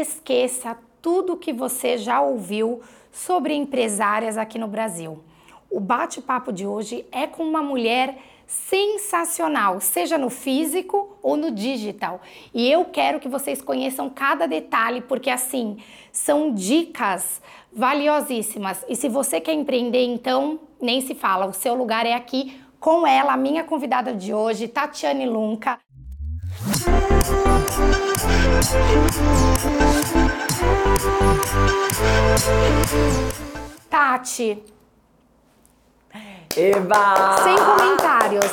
esqueça tudo que você já ouviu sobre empresárias aqui no Brasil. O bate-papo de hoje é com uma mulher sensacional, seja no físico ou no digital. E eu quero que vocês conheçam cada detalhe, porque assim, são dicas valiosíssimas. E se você quer empreender, então, nem se fala, o seu lugar é aqui com ela, a minha convidada de hoje, Tatiane Lunca. Tati. Eba! Sem comentários.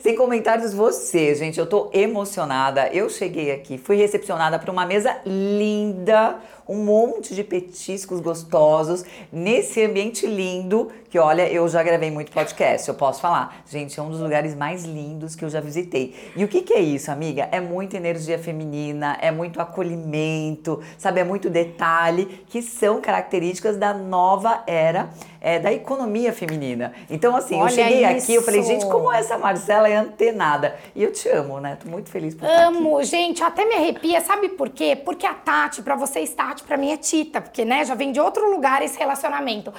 Sem comentários você, gente. Eu tô emocionada. Eu cheguei aqui, fui recepcionada por uma mesa linda, um monte de petiscos gostosos, nesse ambiente lindo, que olha, eu já gravei muito podcast, eu posso falar. Gente, é um dos lugares mais lindos que eu já visitei. E o que, que é isso, amiga? É muita energia feminina, é muito acolhimento, sabe? É muito detalhe, que são características da nova era é, da economia feminina. Então, assim, olha eu cheguei isso. aqui, eu falei, gente, como essa Marcela é antenada. E eu te amo, né? Tô muito feliz por Amo, gente, até me arrepia. Sabe por quê? Porque a Tati, para você estar Tati para mim é Tita, porque né, já vem de outro lugar esse relacionamento.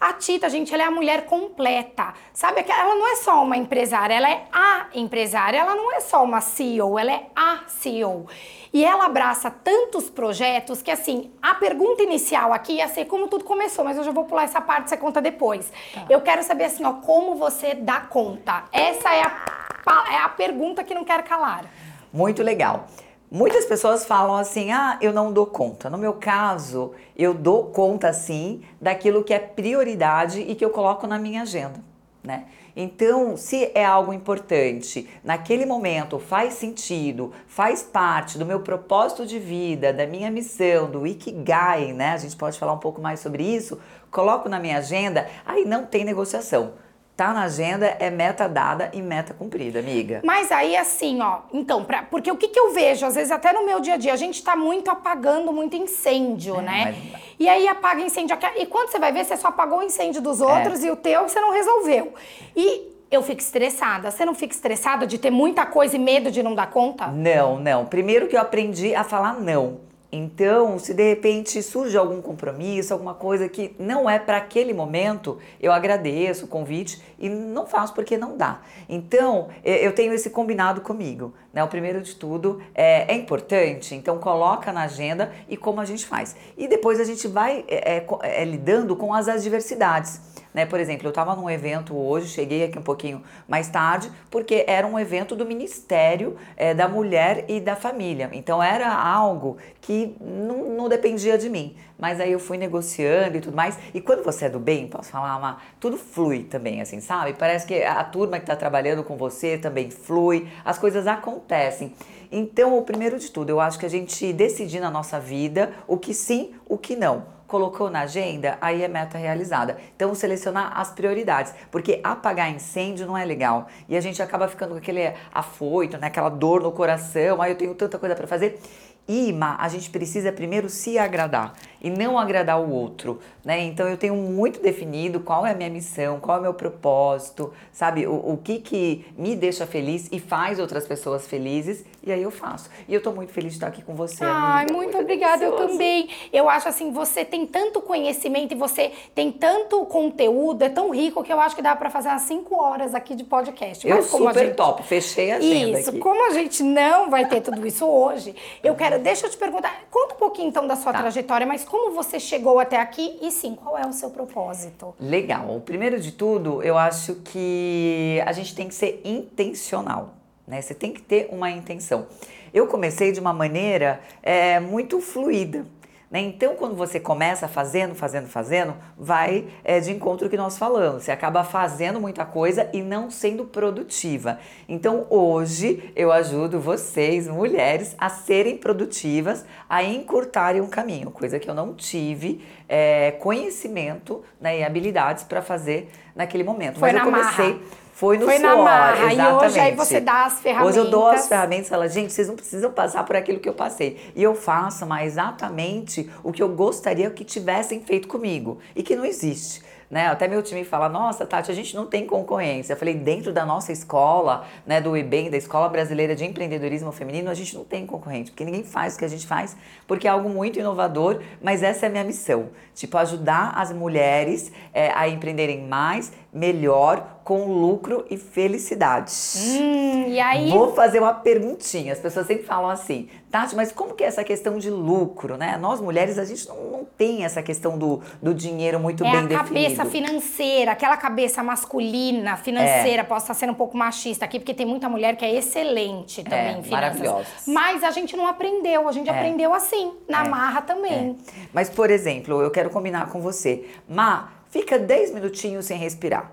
A Tita, gente, ela é a mulher completa. Sabe que ela não é só uma empresária, ela é a empresária. Ela não é só uma CEO, ela é a CEO. E ela abraça tantos projetos que, assim, a pergunta inicial aqui ia ser como tudo começou, mas eu já vou pular essa parte, você conta depois. Tá. Eu quero saber, assim, ó, como você dá conta. Essa é a, é a pergunta que não quer calar. Muito legal. Muitas pessoas falam assim: ah, eu não dou conta. No meu caso, eu dou conta sim daquilo que é prioridade e que eu coloco na minha agenda, né? Então, se é algo importante, naquele momento faz sentido, faz parte do meu propósito de vida, da minha missão, do Ikigai, né? A gente pode falar um pouco mais sobre isso. Coloco na minha agenda, aí não tem negociação tá na agenda é meta dada e meta cumprida, amiga. Mas aí assim, ó, então, pra, porque o que, que eu vejo, às vezes até no meu dia a dia, a gente tá muito apagando muito incêndio, é, né? Mas... E aí apaga incêndio. E quando você vai ver, você só apagou o incêndio dos outros é. e o teu você não resolveu. E eu fico estressada. Você não fica estressada de ter muita coisa e medo de não dar conta? Não, não. Primeiro que eu aprendi a falar não. Então, se de repente surge algum compromisso, alguma coisa que não é para aquele momento, eu agradeço o convite e não faço porque não dá. Então, eu tenho esse combinado comigo. Né? O primeiro de tudo é, é importante, então coloca na agenda e como a gente faz. E depois a gente vai é, é, é lidando com as adversidades. Né? Por exemplo, eu estava num evento hoje, cheguei aqui um pouquinho mais tarde, porque era um evento do Ministério é, da Mulher e da Família. Então era algo que não, não, dependia de mim. Mas aí eu fui negociando e tudo mais. E quando você é do bem, posso falar, uma, tudo flui também, assim, sabe? Parece que a turma que está trabalhando com você também flui, as coisas acontecem. Então, o primeiro de tudo, eu acho que a gente decidir na nossa vida o que sim, o que não colocou na agenda, aí é meta realizada. Então, selecionar as prioridades, porque apagar incêndio não é legal. E a gente acaba ficando com aquele afoito, né? aquela dor no coração, aí eu tenho tanta coisa para fazer. E, a gente precisa primeiro se agradar e não agradar o outro, né? Então eu tenho muito definido qual é a minha missão, qual é o meu propósito, sabe? O, o que que me deixa feliz e faz outras pessoas felizes e aí eu faço. E eu tô muito feliz de estar aqui com você. Ai, amiga. muito, muito obrigada, eu também. Eu acho assim, você tem tanto conhecimento e você tem tanto conteúdo, é tão rico que eu acho que dá para fazer umas 5 horas aqui de podcast. Mas eu super gente... top, fechei a agenda Isso, aqui. como a gente não vai ter tudo isso hoje, eu quero, deixa eu te perguntar, conta um pouquinho então da sua tá. trajetória, mas como você chegou até aqui e sim, qual é o seu propósito? Legal. Primeiro de tudo, eu acho que a gente tem que ser intencional, né? Você tem que ter uma intenção. Eu comecei de uma maneira é, muito fluida. Né? Então, quando você começa fazendo, fazendo, fazendo, vai é, de encontro que nós falamos. Você acaba fazendo muita coisa e não sendo produtiva. Então, hoje eu ajudo vocês, mulheres, a serem produtivas, a encurtarem um caminho, coisa que eu não tive é, conhecimento né, e habilidades para fazer naquele momento. Foi Mas eu comecei. Marra. Foi no Foi suor, na marra. E hoje aí você dá as ferramentas. Hoje eu dou as ferramentas e falo, gente, vocês não precisam passar por aquilo que eu passei. E eu faço, mas exatamente o que eu gostaria que tivessem feito comigo. E que não existe. Né? Até meu time fala, nossa, Tati, a gente não tem concorrência. Eu falei, dentro da nossa escola, né, do IBEM, da Escola Brasileira de Empreendedorismo Feminino, a gente não tem concorrente, porque ninguém faz o que a gente faz, porque é algo muito inovador, mas essa é a minha missão, tipo, ajudar as mulheres é, a empreenderem mais, melhor, com lucro e felicidade. Hum, e aí? Vou fazer uma perguntinha. As pessoas sempre falam assim, Tati, mas como que é essa questão de lucro, né? Nós mulheres, a gente não, não tem essa questão do, do dinheiro muito é bem a definido. cabeça financeira, aquela cabeça masculina, financeira, é. posso estar sendo um pouco machista aqui, porque tem muita mulher que é excelente também é, em finanças. Maravilhosa. Mas a gente não aprendeu, a gente é. aprendeu assim, na é. marra também. É. Mas, por exemplo, eu quero combinar com você. Má, fica 10 minutinhos sem respirar.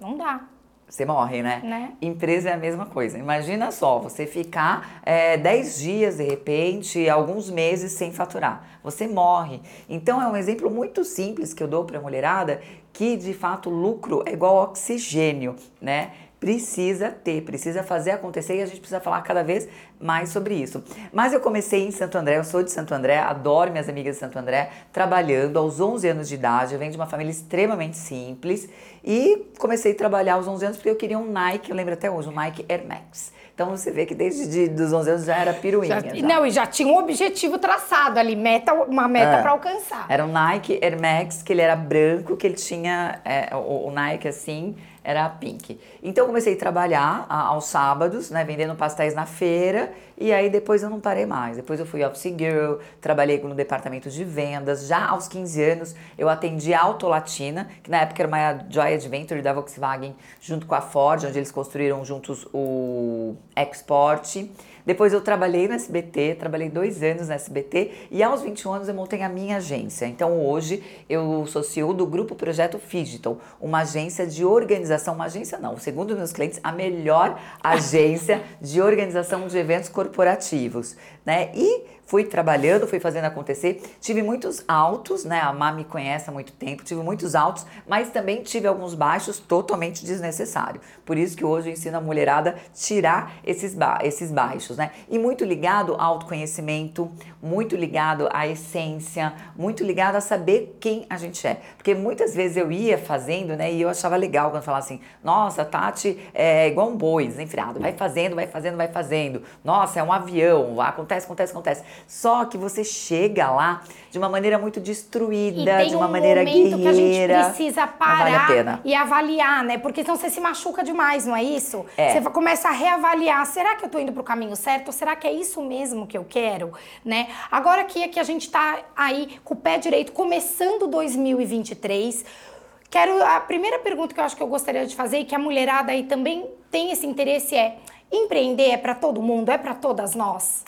Não dá. Você morre, né? né? Empresa é a mesma coisa. Imagina só, você ficar é, 10 dias, de repente, alguns meses sem faturar. Você morre. Então, é um exemplo muito simples que eu dou para a mulherada que, de fato, lucro é igual oxigênio, né? Precisa ter, precisa fazer acontecer e a gente precisa falar cada vez mais sobre isso. Mas eu comecei em Santo André, eu sou de Santo André, adoro minhas amigas de Santo André, trabalhando aos 11 anos de idade, eu venho de uma família extremamente simples e comecei a trabalhar aos 11 anos porque eu queria um Nike, eu lembro até hoje, um Nike Air Max. Então você vê que desde de, os 11 anos já era piruinha. Já, já. Não, e já tinha um objetivo traçado ali, meta, uma meta é. para alcançar. Era um Nike Air Max, que ele era branco, que ele tinha é, o, o Nike assim, era pink. Então comecei a trabalhar a, aos sábados, né, vendendo pastéis na feira, e aí depois eu não parei mais. Depois eu fui office girl, trabalhei no departamento de vendas. Já aos 15 anos eu atendi a Autolatina, que na época era uma joy adventure da Volkswagen, junto com a Ford, onde eles construíram juntos o Export. Depois eu trabalhei no SBT, trabalhei dois anos no SBT e aos 21 anos eu montei a minha agência. Então hoje eu sou CEO do Grupo Projeto Digital, uma agência de organização, uma agência não, segundo meus clientes, a melhor agência de organização de eventos corporativos, né? E fui trabalhando, fui fazendo acontecer. Tive muitos altos, né? A Má me conhece há muito tempo, tive muitos altos, mas também tive alguns baixos totalmente desnecessários. Por isso que hoje eu ensino a mulherada tirar esses, ba esses baixos, né? E muito ligado ao autoconhecimento, muito ligado à essência, muito ligado a saber quem a gente é. Porque muitas vezes eu ia fazendo, né? E eu achava legal quando falava assim, nossa, Tati é igual um boi desenfreado, vai fazendo, vai fazendo, vai fazendo. Nossa, é um avião, acontece, acontece, acontece. Só que você chega lá de uma maneira muito destruída, de uma um maneira guerreira. que a gente precisa parar vale e avaliar, né? Porque senão você se machuca demais, não é isso? É. Você começa a reavaliar, será que eu tô indo pro caminho certo? Ou será que é isso mesmo que eu quero, né? Agora que, que a gente tá aí com o pé direito, começando 2023, quero a primeira pergunta que eu acho que eu gostaria de fazer e que a mulherada aí também tem esse interesse é: empreender é para todo mundo, é para todas nós?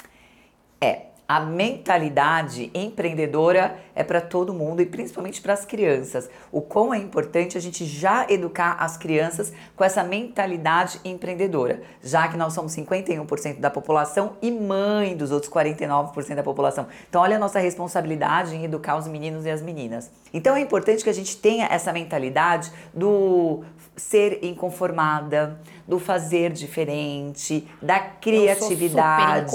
É, a mentalidade empreendedora é para todo mundo e principalmente para as crianças. O quão é importante a gente já educar as crianças com essa mentalidade empreendedora, já que nós somos 51% da população e mãe dos outros 49% da população. Então, olha a nossa responsabilidade em educar os meninos e as meninas. Então, é importante que a gente tenha essa mentalidade do ser inconformada, do fazer diferente, da criatividade.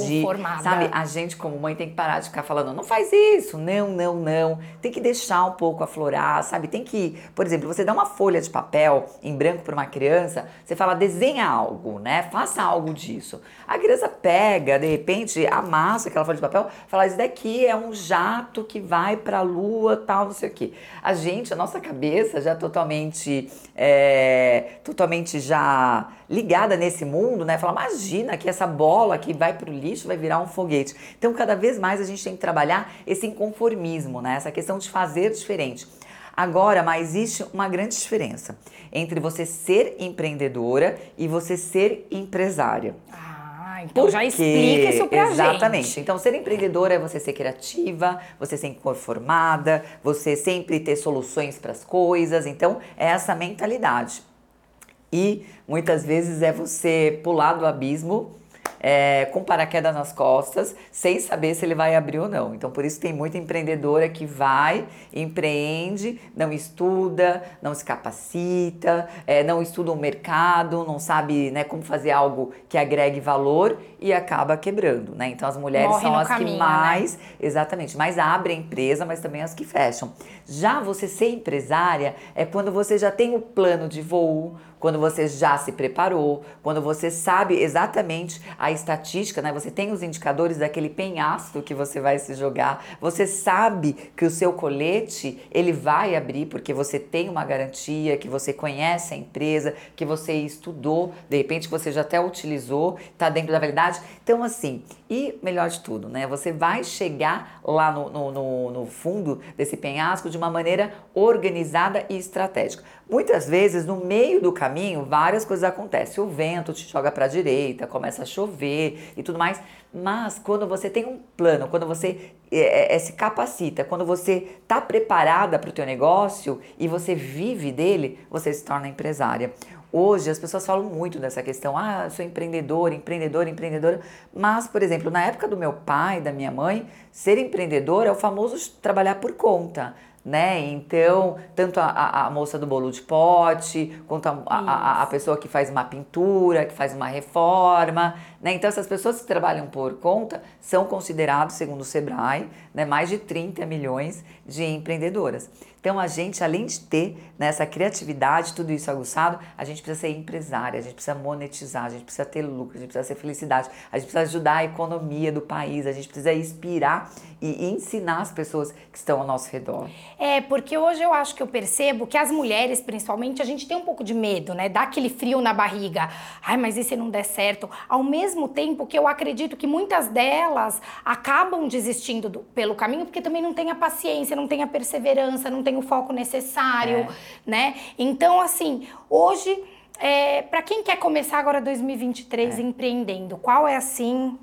Sabe, a gente como mãe tem que parar de ficar falando, não faz isso, não, não, não. Tem que deixar um pouco aflorar, sabe? Tem que, por exemplo, você dá uma folha de papel em branco para uma criança, você fala, desenha algo, né? Faça algo disso. A criança pega, de repente, amassa aquela folha de papel, fala, isso daqui é um jato que vai para a lua, tal, não sei o quê. A gente, a nossa cabeça já totalmente, é, totalmente já ligada nesse mundo, né? Fala, imagina que essa bola que vai para o lixo vai virar um foguete. Então, cada vez mais a gente tem que trabalhar esse inconformismo, né? Essa questão de fazer diferente. Agora, mas existe uma grande diferença entre você ser empreendedora e você ser empresária. Ah, então Porque, já explica isso pra exatamente. gente. Então, ser empreendedora é você ser criativa, você ser inconformada, você sempre ter soluções para as coisas. Então, é essa mentalidade. E muitas vezes é você pular do abismo é, com paraquedas nas costas, sem saber se ele vai abrir ou não. Então, por isso tem muita empreendedora que vai, empreende, não estuda, não se capacita, é, não estuda o mercado, não sabe né, como fazer algo que agregue valor e acaba quebrando, né? Então, as mulheres Morre são as caminho, que né? mais, né? exatamente, mais abrem a empresa, mas também as que fecham. Já você ser empresária é quando você já tem o plano de voo, quando você já se preparou, quando você sabe exatamente a estatística, né? Você tem os indicadores daquele penhasco que você vai se jogar. Você sabe que o seu colete, ele vai abrir porque você tem uma garantia, que você conhece a empresa, que você estudou, de repente você já até utilizou, está dentro da validade. Então, assim, e melhor de tudo, né? Você vai chegar lá no, no, no, no fundo desse penhasco de uma maneira organizada e estratégica. Muitas vezes, no meio do caminho, várias coisas acontecem. O vento te joga para a direita, começa a chover e tudo mais. Mas quando você tem um plano, quando você é, é, se capacita, quando você está preparada para o teu negócio e você vive dele, você se torna empresária. Hoje as pessoas falam muito dessa questão, ah, eu sou empreendedor, empreendedor, empreendedora. Mas, por exemplo, na época do meu pai, da minha mãe, ser empreendedor é o famoso trabalhar por conta né? Então, tanto a, a, a, moça do bolo de pote, quanto a, a, pessoa que faz uma pintura, que faz uma reforma, né? Então, essas pessoas que trabalham por conta são considerados, segundo o Sebrae, né, mais de 30 milhões de empreendedoras. Então, a gente, além de ter né, criatividade, tudo isso aguçado, a gente precisa ser empresária, a gente precisa monetizar, a gente precisa ter lucro, a gente precisa ser felicidade, a gente precisa ajudar a economia do país, a gente precisa inspirar e ensinar as pessoas que estão ao nosso redor. É, porque hoje eu acho que eu percebo que as mulheres, principalmente, a gente tem um pouco de medo, né? Dá aquele frio na barriga. Ai, mas e se não der certo? Ao mesmo tempo que eu acredito que muitas delas acabam desistindo do, pelo caminho porque também não tem a paciência, não tem a perseverança, não tem o foco necessário, é. né? Então, assim, hoje, é, para quem quer começar agora 2023 é. empreendendo, qual é assim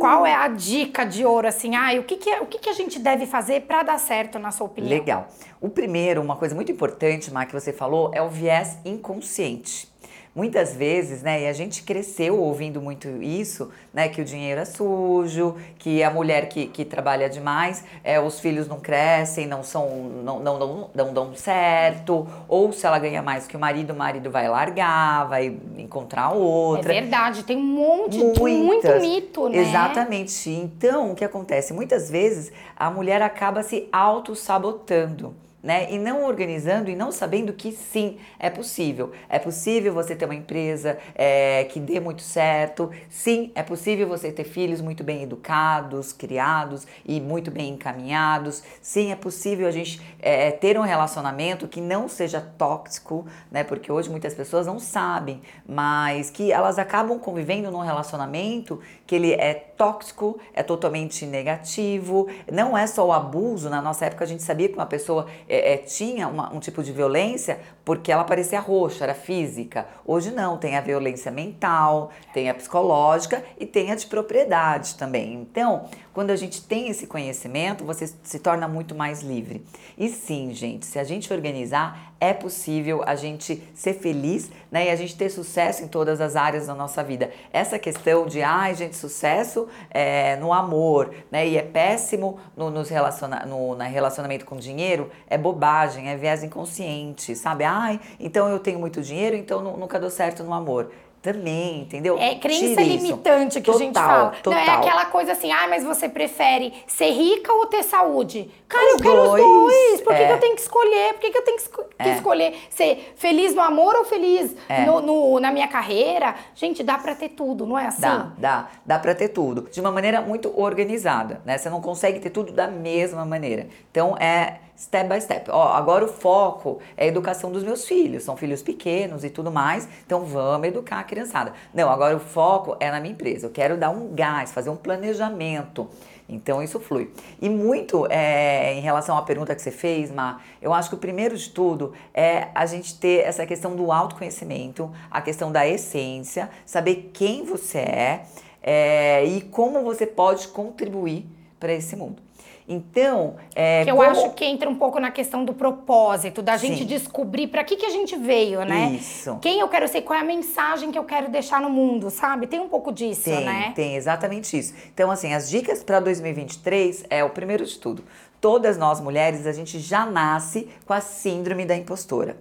qual é a dica de ouro, assim? Ah, o que, que, é, o que, que a gente deve fazer para dar certo, na sua opinião? Legal. O primeiro, uma coisa muito importante, Má, que você falou, é o viés inconsciente. Muitas vezes, né, e a gente cresceu ouvindo muito isso, né, que o dinheiro é sujo, que a mulher que, que trabalha demais, é, os filhos não crescem, não são, não, não, não, não dão certo, ou se ela ganha mais que o marido, o marido vai largar, vai encontrar outra. É verdade, tem um monte, Muitas, muito mito, né? Exatamente. Então, o que acontece? Muitas vezes a mulher acaba se auto-sabotando né? E não organizando e não sabendo que sim, é possível. É possível você ter uma empresa é, que dê muito certo. Sim, é possível você ter filhos muito bem educados, criados e muito bem encaminhados. Sim, é possível a gente é, ter um relacionamento que não seja tóxico, né? Porque hoje muitas pessoas não sabem, mas que elas acabam convivendo num relacionamento que ele é tóxico, é totalmente negativo. Não é só o abuso. Na nossa época a gente sabia que uma pessoa é, é, tinha uma, um tipo de violência porque ela parecia roxa, era física. Hoje não, tem a violência mental, tem a psicológica e tem a de propriedade também. Então, quando a gente tem esse conhecimento, você se torna muito mais livre. E sim, gente, se a gente organizar, é possível a gente ser feliz né, e a gente ter sucesso em todas as áreas da nossa vida. Essa questão de, ai, gente, sucesso é, no amor, né, e é péssimo no, nos relaciona no na relacionamento com dinheiro, é bobagem, é viés inconsciente, sabe? Ai, então eu tenho muito dinheiro, então nunca dou certo no amor. Também, entendeu? É crença limitante isso. que total, a gente fala. Total. Não é aquela coisa assim, ah, mas você prefere ser rica ou ter saúde? Cara, os eu quero dois, os dois. Por que, é. que, eu tenho que escolher? Por que, que eu tenho que, é. escolher ser feliz no amor ou feliz é. no, no, na minha carreira? Gente, dá pra ter tudo, não é assim? Dá, dá. Dá pra ter tudo. De uma maneira muito organizada, né? Você não consegue ter tudo da mesma maneira. Então, é step by step. Ó, agora o foco é a educação dos meus filhos, são filhos pequenos e tudo mais, então vamos educar a criançada. Não, agora o foco é na minha empresa, eu quero dar um gás, fazer um planejamento. Então isso flui. E muito é, em relação à pergunta que você fez, Ma, eu acho que o primeiro de tudo é a gente ter essa questão do autoconhecimento, a questão da essência, saber quem você é, é e como você pode contribuir para esse mundo. Então, é, que eu como... acho que entra um pouco na questão do propósito, da gente Sim. descobrir para que, que a gente veio, né? Isso. Quem eu quero ser, qual é a mensagem que eu quero deixar no mundo, sabe? Tem um pouco disso, Tem, né? tem, exatamente isso. Então, assim, as dicas para 2023 é o primeiro de tudo. Todas nós mulheres, a gente já nasce com a síndrome da impostora.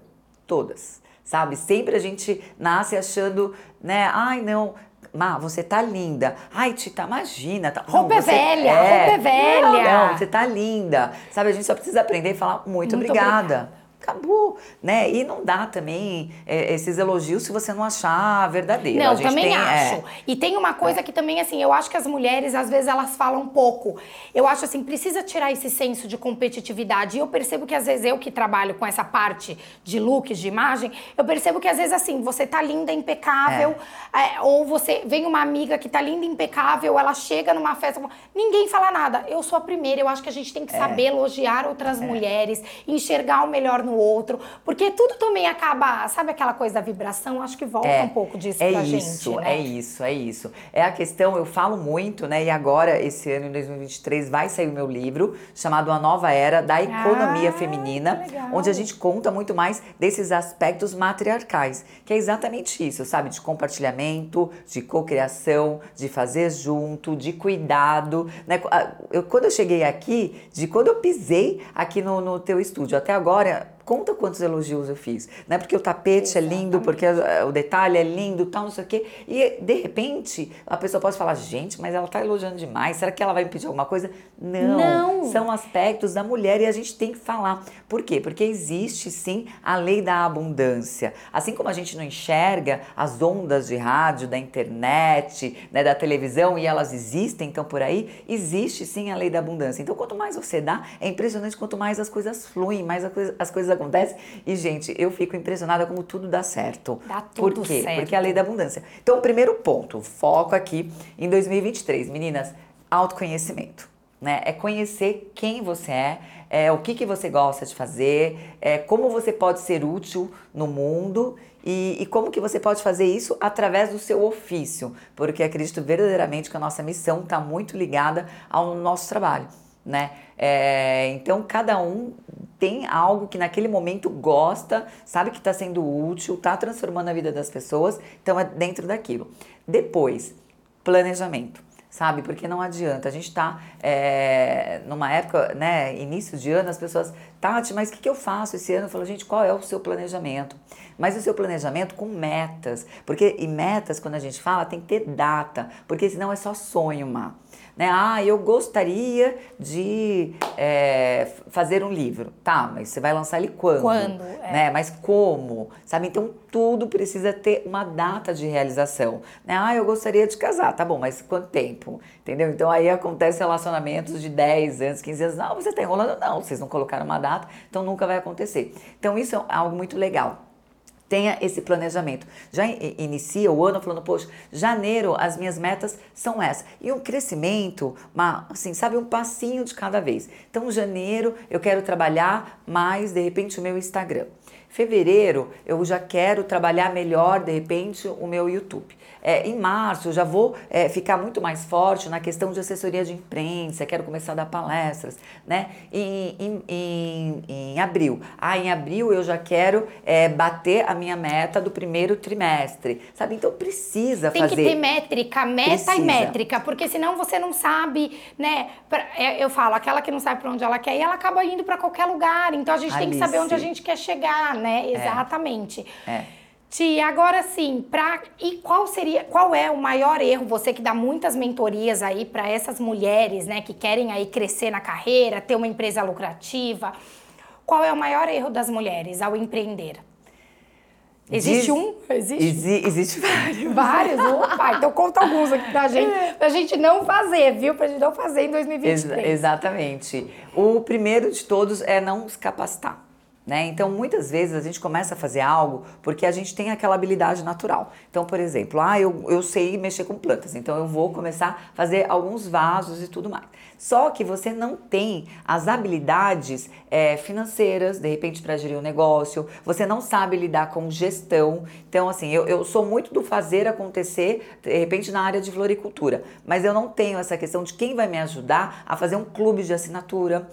Todas. Sabe? Sempre a gente nasce achando, né? Ai, não. Má, você tá linda. Ai, Tita, imagina. Tá... Roupa é você... velha, roupa é velha. Não, não, você tá linda. Sabe, a gente só precisa aprender e falar muito, Muito obrigada. obrigada. Acabou, né? E não dá também é, esses elogios se você não achar verdadeiro. Não, também tem, acho. é, E tem uma coisa que também, assim, eu acho que as mulheres, às vezes, elas falam pouco. Eu acho, assim, precisa tirar esse senso de competitividade. E eu percebo que, às vezes, eu que trabalho com essa parte de looks, de imagem, eu percebo que, às vezes, assim, você tá linda, impecável, é, ou você vem uma amiga que tá linda, impecável, ela chega numa festa, ninguém fala nada. Eu sou a primeira, eu acho que a gente tem É. que saber elogiar outras mulheres, enxergar o melhor no outro, porque tudo também acaba, sabe aquela coisa da vibração? Acho que volta um pouco disso é pra isso, gente, né? É isso, é isso. É a questão, eu falo muito, né? E agora, esse ano, em 2023, vai sair o meu livro, chamado A Nova Era da Economia Ah, Feminina, onde a gente conta muito mais desses aspectos matriarcais, que é exatamente isso, sabe? De compartilhamento, de cocriação, de fazer junto, de cuidado, né? Ah, Eu, quando eu cheguei aqui, de quando eu pisei aqui no, no teu estúdio até agora, conta quantos elogios eu fiz, né? Porque o tapete é lindo, porque o detalhe é lindo, tal, não sei o quê. E de repente, a pessoa pode falar, gente, mas ela tá elogiando demais. Será que ela vai me pedir alguma coisa? Não. Não. São aspectos da mulher e a gente tem que falar. Por quê? Porque existe sim a lei da abundância. Assim como a gente não enxerga as ondas de rádio, da internet, né, da televisão e elas existem, então por aí, existe sim a lei da abundância. Então quanto mais você dá, é impressionante quanto mais as coisas fluem, mais as coisas acontecem. E gente, eu fico impressionada como tudo dá certo. Dá tudo Por quê? certo. Porque é a lei da abundância. Então o primeiro ponto, foco aqui em 2023, meninas, autoconhecimento. Né? É conhecer quem você é, é, o que, que você gosta de fazer, é, como você pode ser útil no mundo e, e como que você pode fazer isso através do seu ofício, porque acredito verdadeiramente que a nossa missão está muito ligada ao nosso trabalho, né? É, então cada um tem algo que naquele momento gosta, sabe que está sendo útil, está transformando a vida das pessoas, então é dentro daquilo. Depois, planejamento sabe? Porque não adianta. A gente está numa época, né, início de ano, as pessoas, Tati, mas o que, que eu faço esse ano? Eu falo, gente, qual é o seu planejamento? Mas o seu planejamento com metas, porque e metas, quando a gente fala, tem que ter data, porque senão é só sonho, Má. Né? Ah, eu gostaria de é, fazer um livro. Tá, mas você vai lançar ele quando? Quando, é. Né? Mas como? Sabe? Então tudo precisa ter uma data de realização. Né? Ah, eu gostaria de casar. Tá bom, mas quanto tempo? Entendeu? Então aí acontece relacionamentos de 10 anos, 15 anos. Não, você tá enrolando. Não, vocês não colocaram uma data, então nunca vai acontecer. Então isso é algo muito legal. Tenha esse planejamento. Já inicia o ano falando, poxa, janeiro as minhas metas são essas. E um crescimento, uma, assim, sabe, um passinho de cada vez. Então, janeiro eu quero trabalhar mais, de repente, o meu Instagram. Fevereiro eu já quero trabalhar melhor, de repente, o meu YouTube. É, em março eu já vou é, ficar muito mais forte na questão de assessoria de imprensa, quero começar a dar palestras, né? Em, em, em, em abril. Ah, em abril eu já quero é, bater a minha meta do primeiro trimestre, sabe? Então precisa Tem fazer. que ter métrica, meta Precisa. e métrica, porque senão você não sabe, né? É, eu falo, aquela que não sabe pra onde ela quer ir, ela acaba indo pra qualquer lugar. Então a gente tem que saber Alice. onde a gente quer chegar, né? Exatamente. É. Tia, agora sim, pra, e qual seria, qual é o maior erro, você que dá muitas mentorias aí pra essas mulheres, né, que querem aí crescer na carreira, ter uma empresa lucrativa, qual é o maior erro das mulheres ao empreender? Existe Diz- um? Existe? Exi- existe vários. Vários? Opa, então conta alguns aqui pra gente, pra gente não fazer, viu? Pra gente não fazer em Ex- 2023. exatamente. O primeiro de todos é não se capacitar. Né? Então, muitas vezes a gente começa a fazer algo porque a gente tem aquela habilidade natural. Então, por exemplo, ah, eu, eu sei mexer com plantas, então eu vou começar a fazer alguns vasos e tudo mais. Só que você não tem as habilidades é, financeiras, de repente, para gerir um negócio, você não sabe lidar com gestão. Então, assim, eu, eu sou muito do fazer acontecer, de repente, na área de floricultura, mas eu não tenho essa questão de quem vai me ajudar a fazer um clube de assinatura,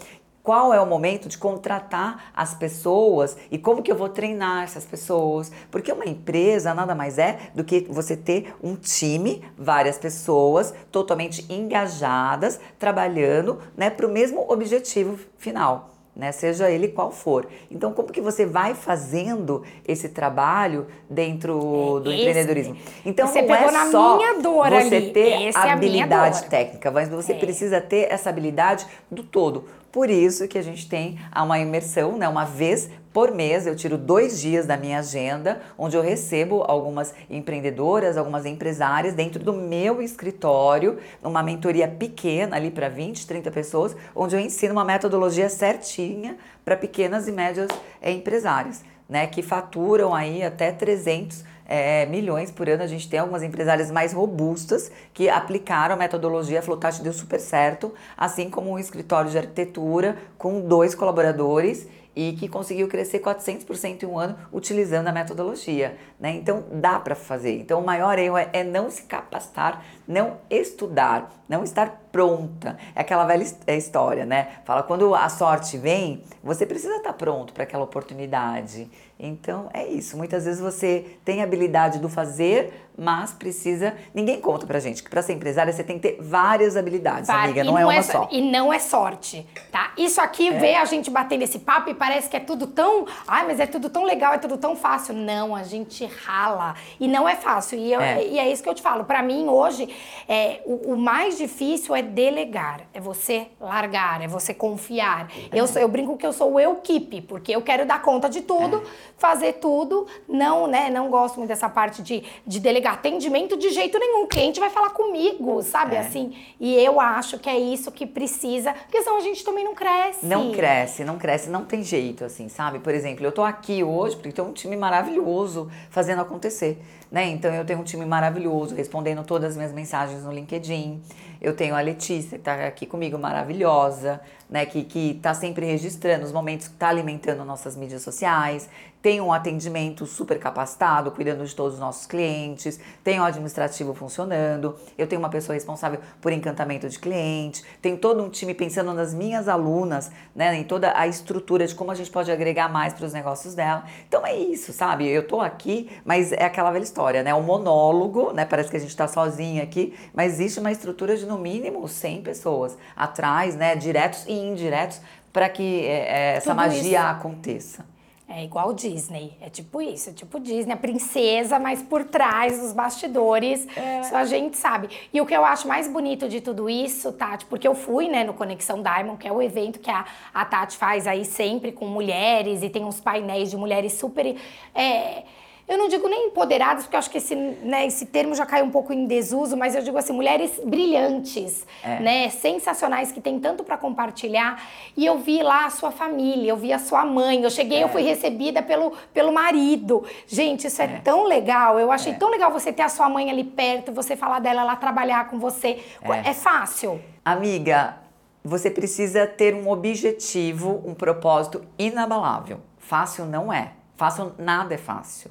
qual é o momento de contratar as pessoas e como que eu vou treinar essas pessoas. Porque uma empresa nada mais é do que você ter um time, várias pessoas totalmente engajadas, trabalhando né, para o mesmo objetivo final. Né, seja ele qual for. Então, como que você vai fazendo esse trabalho dentro do esse, empreendedorismo? Então, você não é só você ali. ter Esse habilidade é técnica, mas você é. precisa ter essa habilidade do todo. Por isso que a gente tem uma imersão, né, uma vez por mês, eu tiro dois dias da minha agenda, onde eu recebo algumas empreendedoras, algumas empresárias dentro do meu escritório, numa mentoria pequena ali para 20, 30 pessoas, onde eu ensino uma metodologia certinha para pequenas e médias é, empresárias, né, que faturam aí até 300 é, milhões por ano. A gente tem algumas empresárias mais robustas que aplicaram a metodologia Flotat deu super certo, assim como um escritório de arquitetura com dois colaboradores e que conseguiu crescer 400% em um ano utilizando a metodologia. Né? Então dá para fazer. Então o maior erro é, é, não se capacitar, não estudar, não estar pronta. É aquela velha é história, né? Fala quando a sorte vem, você precisa estar pronto para aquela oportunidade. Então é isso. Muitas vezes você tem a habilidade do fazer, mas precisa. Ninguém conta pra gente que para ser empresária você tem que ter várias habilidades, amiga, não, não, é uma é, só. E não é sorte, tá? Isso aqui é. vê a gente batendo esse papo e parece que é tudo tão. Ai, mas é tudo tão legal, é tudo tão fácil. Não, a gente rala. E não é fácil. E, eu, é. e é isso que eu te falo. Para mim, hoje, é, o, o, mais difícil é delegar. É você largar, é você confiar. Eu, sou, eu brinco que eu sou o eu keep, porque eu quero dar conta de tudo fazer tudo. Não, né? Não gosto muito dessa parte de, de delegar atendimento de jeito nenhum. O cliente vai falar comigo, sabe? É. Assim. E eu acho que é isso que precisa, porque senão a gente também não cresce. Não cresce, não cresce, não tem jeito, assim, sabe? Por exemplo, eu tô aqui hoje porque tem um time maravilhoso fazendo acontecer. Né? Então eu tenho um time maravilhoso respondendo todas as minhas mensagens no LinkedIn. Eu tenho a Letícia, que está aqui comigo, maravilhosa, né? Que, que tá sempre registrando os momentos que está alimentando nossas mídias sociais. Tem um atendimento super capacitado, cuidando de todos os nossos clientes. Tem o administrativo funcionando. Eu tenho uma pessoa responsável por encantamento de cliente. Tem todo um time pensando nas minhas alunas, né? Em toda a estrutura de como a gente pode agregar mais para os negócios dela. Então é isso, sabe? Eu tô aqui, mas é aquela velha história, né? O monólogo, né? Parece que a gente está sozinha aqui, mas existe uma estrutura de no mínimo 100 pessoas atrás, né? Diretos e indiretos, para que é, essa Tudo magia isso. aconteça. É igual Disney, é tipo isso, é tipo Disney, a princesa, mas por trás dos bastidores, é. só a gente sabe. E o que eu acho mais bonito de tudo isso, Tati, porque eu fui, né, no Conexão Diamond, que é o evento que a, a Tati faz aí sempre com mulheres, e tem uns painéis de mulheres super... É, eu não digo nem empoderadas, porque eu acho que esse, né, esse termo já caiu um pouco em desuso, mas eu digo assim, mulheres brilhantes, é. né, sensacionais, que tem tanto para compartilhar. E eu vi lá a sua família, eu vi a sua mãe, eu cheguei, é. eu fui recebida pelo, pelo marido. Gente, isso é, é. tão legal, eu achei é. tão legal você ter a sua mãe ali perto, você falar dela, ela trabalhar com você. É, é fácil? Amiga, você precisa ter um objetivo, um propósito inabalável. Fácil não é. Fácil, nada é fácil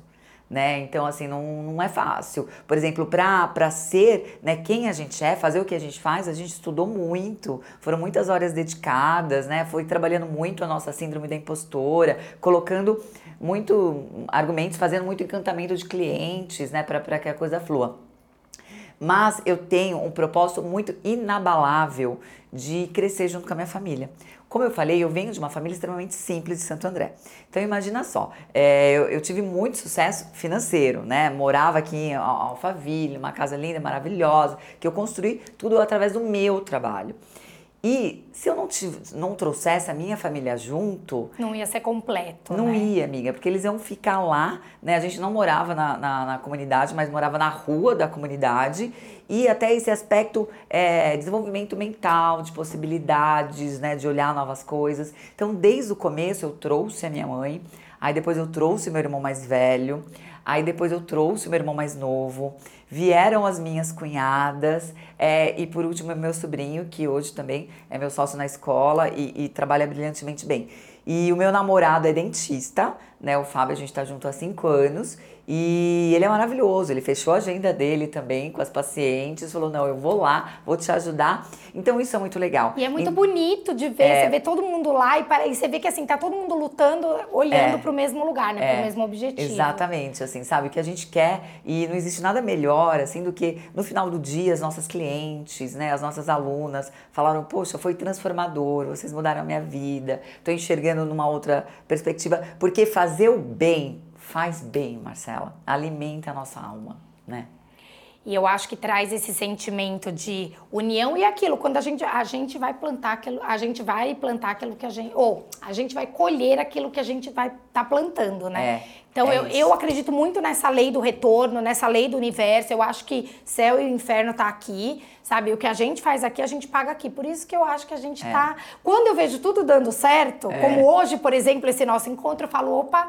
né? Então, assim, não, não é fácil. Por exemplo, para ser né, quem a gente é, fazer o que a gente faz, a gente estudou muito, foram muitas horas dedicadas, né? Foi trabalhando muito a nossa síndrome da impostora, colocando muito argumentos, fazendo muito encantamento de clientes, né? Para que a coisa flua. Mas eu tenho um propósito muito inabalável de crescer junto com a minha família. Como eu falei, eu venho de uma família extremamente simples de Santo André. Então imagina só, é, eu, eu, tive muito sucesso financeiro, né? Morava aqui em Alphaville, uma casa linda, maravilhosa, que eu construí tudo através do meu trabalho. E se eu não, tive, não trouxesse a minha família junto. Não ia ser completo. Não né? ia, amiga, porque eles iam ficar lá, né? A gente não morava na, na, na comunidade, mas morava na rua da comunidade. E até esse aspecto é, desenvolvimento mental, de possibilidades, né? De olhar novas coisas. Então, desde o começo, eu trouxe a minha mãe. Aí depois eu trouxe meu irmão mais velho. Aí depois eu trouxe meu irmão mais novo vieram as minhas cunhadas é, e por último meu sobrinho, que hoje também é meu sócio na escola e, e trabalha brilhantemente bem. E o meu namorado é dentista, né? O Fábio, a gente está junto há cinco anos e ele é maravilhoso. Ele fechou a agenda dele também com as pacientes, falou: não, eu vou lá, vou te ajudar. Então isso é muito legal. E é muito e, bonito de ver, é, você vê todo mundo lá e, para, e você vê que assim, tá todo mundo lutando, olhando é, para o mesmo lugar, né? É, para o mesmo objetivo. Exatamente, assim, sabe? O que a gente quer e não existe nada melhor, assim, do que no final do dia as nossas clientes, né? As nossas alunas falaram: poxa, foi transformador, vocês mudaram a minha vida, estou enxergando numa outra perspectiva, porque fazer o bem faz bem, Marcela, alimenta a nossa alma, né? E eu acho que traz esse sentimento de união e aquilo, quando a gente, a gente vai plantar aquilo, a gente vai plantar aquilo que a gente, ou a gente vai colher aquilo que a gente vai estar tá plantando, né? É, então é eu, eu acredito muito nessa lei do retorno, nessa lei do universo. Eu acho que céu e inferno tá aqui, sabe? O que a gente faz aqui, a gente paga aqui. Por isso que eu acho que a gente é. tá. Quando eu vejo tudo dando certo, é. como hoje, por exemplo, esse nosso encontro, eu falo, opa,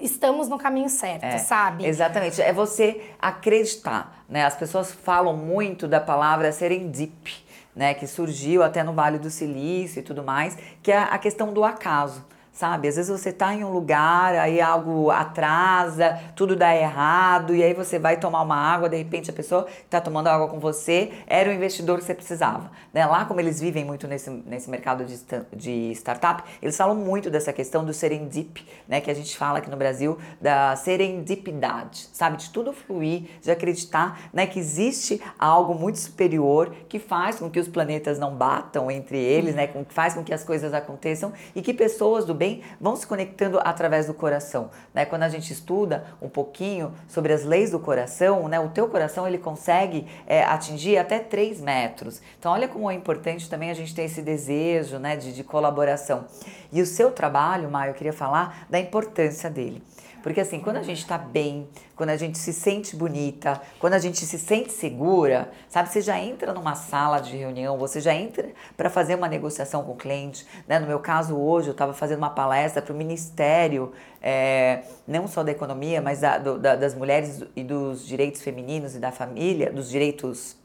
estamos no caminho certo, é, sabe? Exatamente. É você acreditar, né? As pessoas falam muito da palavra serendip, né? Que surgiu até no Vale do Silício e tudo mais, que é a questão do acaso sabe? Às vezes você está em um lugar, aí algo atrasa, tudo dá errado, e aí você vai tomar uma água, de repente a pessoa que está tomando água com você era o investidor que você precisava. Né? Lá, como eles vivem muito nesse, nesse mercado de, de startup, eles falam muito dessa questão do serendip, né? Que a gente fala aqui no Brasil, da serendipidade, sabe? De tudo fluir, de acreditar né? que existe algo muito superior que faz com que os planetas não batam entre eles, né? Que faz com que as coisas aconteçam e que pessoas do bem também vão se conectando através do coração. Né? Quando a gente estuda um pouquinho sobre as leis do coração, né? o teu coração ele consegue é, atingir até 3 metros. Então olha como é importante também a gente ter esse desejo né? de, de colaboração. E o seu trabalho, Maio, eu queria falar da importância dele. Porque assim, quando a gente está bem, quando a gente se sente bonita, quando a gente se sente segura, sabe? Você já entra numa sala de reunião, você já entra para fazer uma negociação com o cliente. Né? No meu caso, hoje, eu estava fazendo uma palestra para o Ministério, é, não só da economia, mas da, do, da, das mulheres e dos direitos femininos e da família, dos direitos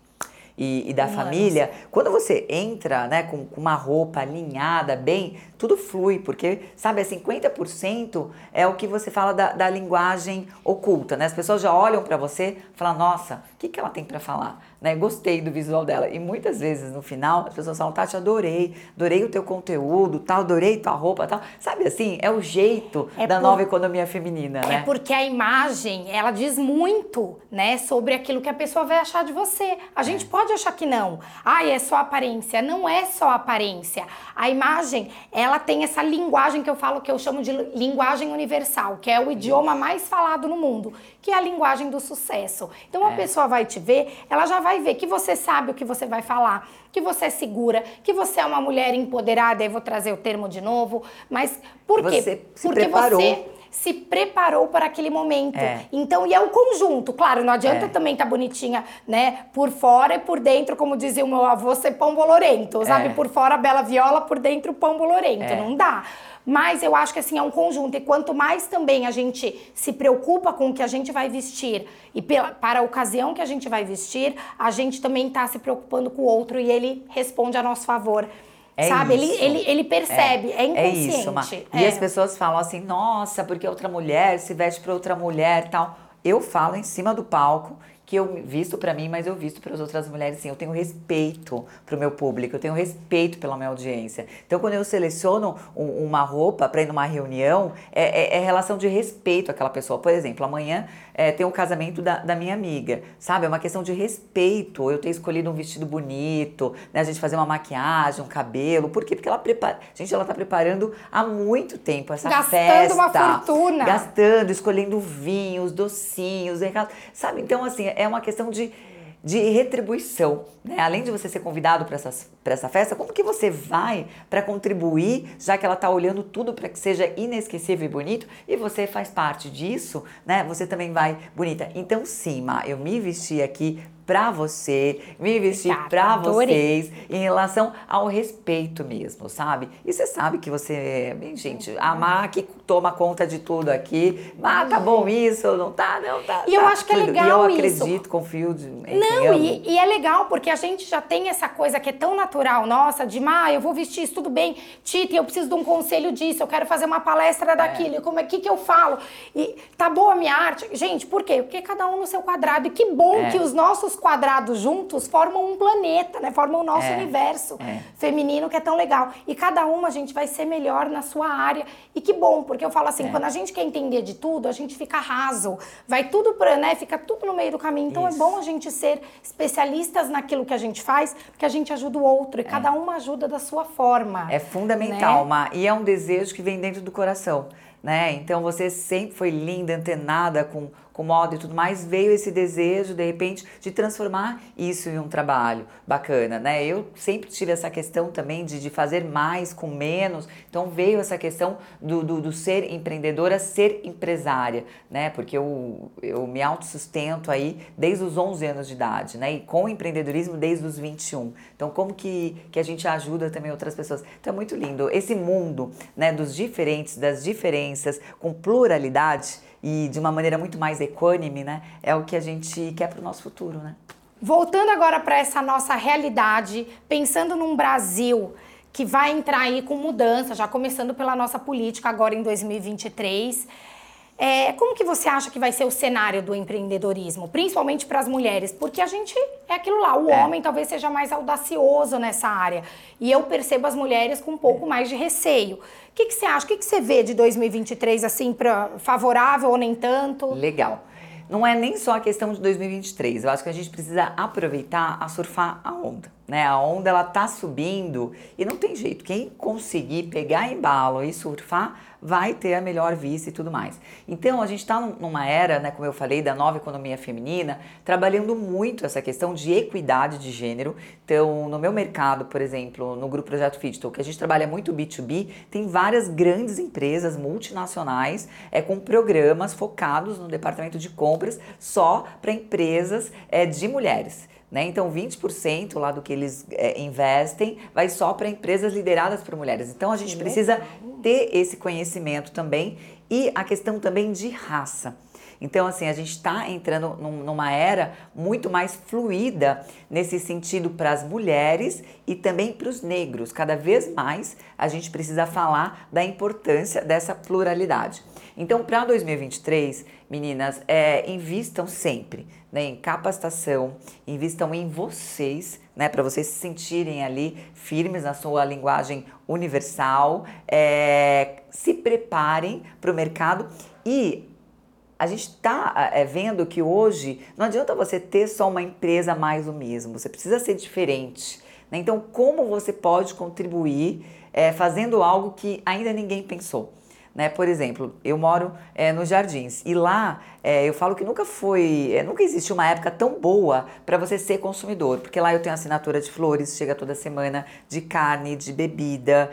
e, e da família, quando você entra né, com, com, uma roupa alinhada, bem, tudo flui, porque, sabe, é 50% é o que você fala da, da linguagem oculta, né? As pessoas já olham para você e falam, nossa, o que, que ela tem para falar? Né? Gostei do visual dela. E muitas vezes no final as pessoas falam, Tati, adorei, adorei o teu conteúdo, tal, adorei tua roupa, tal. Sabe assim, é o jeito é da por... nova economia feminina, é né? É porque a imagem, ela diz muito, né, sobre aquilo que a pessoa vai achar de você. A gente é. pode achar que não. Ai, é só aparência. Não é só aparência. A imagem, ela tem essa linguagem que eu falo que eu chamo de linguagem universal, que é o idioma mais falado no mundo, que é a linguagem do sucesso. Então a é. pessoa vai te ver, ela já vai vai ver que você sabe o que você vai falar, que você é segura, que você é uma mulher empoderada, aí vou trazer o termo de novo, mas por quê? Você se Porque preparou. você se preparou para aquele momento. É. Então, e é o conjunto, claro, não adianta é. também estar tá bonitinha, né, por fora e por dentro, como dizia o meu avô, ser pão bolorento, sabe? É. Por fora bela viola, por dentro pão bolorento, é. não dá. Mas eu acho que assim é um conjunto. E quanto mais também a gente se preocupa com o que a gente vai vestir e pela, para a ocasião que a gente vai vestir, a gente também está se preocupando com o outro e ele responde a nosso favor. É sabe? Ele, ele, ele percebe, é, é inconsciente. É isso, Ma. E as pessoas falam assim, nossa, porque outra mulher se veste para outra mulher tal. Eu falo em cima do palco que eu visto para mim, mas eu visto para as outras mulheres, sim. Eu tenho respeito para o meu público, eu tenho respeito pela minha audiência. Então, quando eu seleciono um, uma roupa para ir numa reunião, é, é, é, relação de respeito àquela pessoa. Por exemplo, amanhã é, tem o um casamento da, da, minha amiga, sabe? É uma questão de respeito. Eu ter escolhido um vestido bonito, né? A gente fazer uma maquiagem, um cabelo. Por quê? Porque ela prepara. Gente, ela tá preparando há muito tempo essa Gastando festa. Gastando uma fortuna. Gastando, escolhendo vinhos, docinhos, sabe? Então, assim, é uma questão de de retribuição. Né? Além de você ser convidado para essa festa, como que você vai para contribuir, já que ela está olhando tudo para que seja inesquecível e bonito, e você faz parte disso, né? Você também vai bonita. Então, sim, Ma, eu me vesti aqui para você, me vestir para vocês em relação ao respeito mesmo, sabe? E você sabe que você, bem, gente, a Má que toma conta de tudo aqui. Má, tá bom isso, não tá, não tá. E eu tá, acho que é legal isso. E eu isso. acredito, confio de, Não, e, e, é legal porque a gente já tem essa coisa que é tão natural nossa, de, Má, eu vou vestir isso tudo bem, Tita, eu preciso de um conselho disso, eu quero fazer uma palestra daquilo, é. como é que que eu falo? E tá boa a minha arte? Gente, por quê? Porque cada um no seu quadrado. E que bom é. que os nossos quadrados juntos formam um planeta, né? Formam o nosso é, universo é. feminino que é tão legal. E cada uma, a gente, vai ser melhor na sua área. E que bom, porque eu falo assim, é. quando a gente quer entender de tudo, a gente fica raso. Vai tudo para, né? Fica tudo no meio do caminho. Então é Isso. é bom a gente ser especialistas naquilo que a gente faz, porque a gente ajuda o outro. E é. cada uma ajuda da sua forma. É fundamental, né? e é um desejo que vem dentro do coração. Né? Então você sempre foi linda, antenada com com moda e tudo mais, veio esse desejo, de repente, de transformar isso em um trabalho bacana, né? Eu sempre tive essa questão também de, de fazer mais com menos, então veio essa questão do, do, do ser empreendedora, ser empresária, né? Porque eu, eu me autossustento aí desde os 11 anos de idade, né? E com empreendedorismo desde os 21. Então, como que, que a gente ajuda também outras pessoas? Então, é muito lindo. Esse mundo, né, dos diferentes, das diferenças, com pluralidade, e de uma maneira muito mais equânime, né? É o que a gente quer para o nosso futuro, né? Voltando agora para essa nossa realidade, pensando num Brasil que vai entrar aí com mudança, já começando pela nossa política agora em 2023. É, como que você acha que vai ser o cenário do empreendedorismo, principalmente para as mulheres? Porque a gente é aquilo lá, o é. homem talvez seja mais audacioso nessa área. E eu percebo as mulheres com um pouco mais de receio. O que, que você acha? O que, que você vê de 2023 assim, pra, favorável ou nem tanto? Legal. Não é nem só a questão de 2023. Eu acho que a gente precisa aproveitar a surfar a onda né? A onda ela tá subindo e não tem jeito. Quem conseguir pegar embalo e surfar vai ter a melhor vista e tudo mais. Então a gente está numa era, né, como eu falei, da nova economia feminina, trabalhando muito essa questão de equidade de gênero. Então, no meu mercado, por exemplo, no grupo Projeto Digital, que a gente trabalha muito B2B, tem várias grandes empresas multinacionais é, com programas focados no departamento de compras só para empresas é, de mulheres. Né? Então, 20% lá do que eles é, investem vai só para empresas lideradas por mulheres. Então, a gente precisa ter esse conhecimento também e a questão também de raça. Então, assim, a gente está entrando num, numa era muito mais fluida nesse sentido para as mulheres e também para os negros. Cada vez mais a gente precisa falar da importância dessa pluralidade. Então, para 2023, meninas, é, invistam sempre né, em capacitação, invistam em vocês, né, para vocês se sentirem ali firmes na sua linguagem universal, é, se preparem para o mercado e a gente está é, vendo que hoje não adianta você ter só uma empresa mais o mesmo, você precisa ser diferente. Né? Então, como você pode contribuir é, fazendo algo que ainda ninguém pensou? Né? Por exemplo, eu moro é, nos Jardins e lá é, eu falo que nunca foi, é, nunca existiu uma época tão boa para você ser consumidor, porque lá eu tenho assinatura de flores, chega toda semana, de carne, de bebida,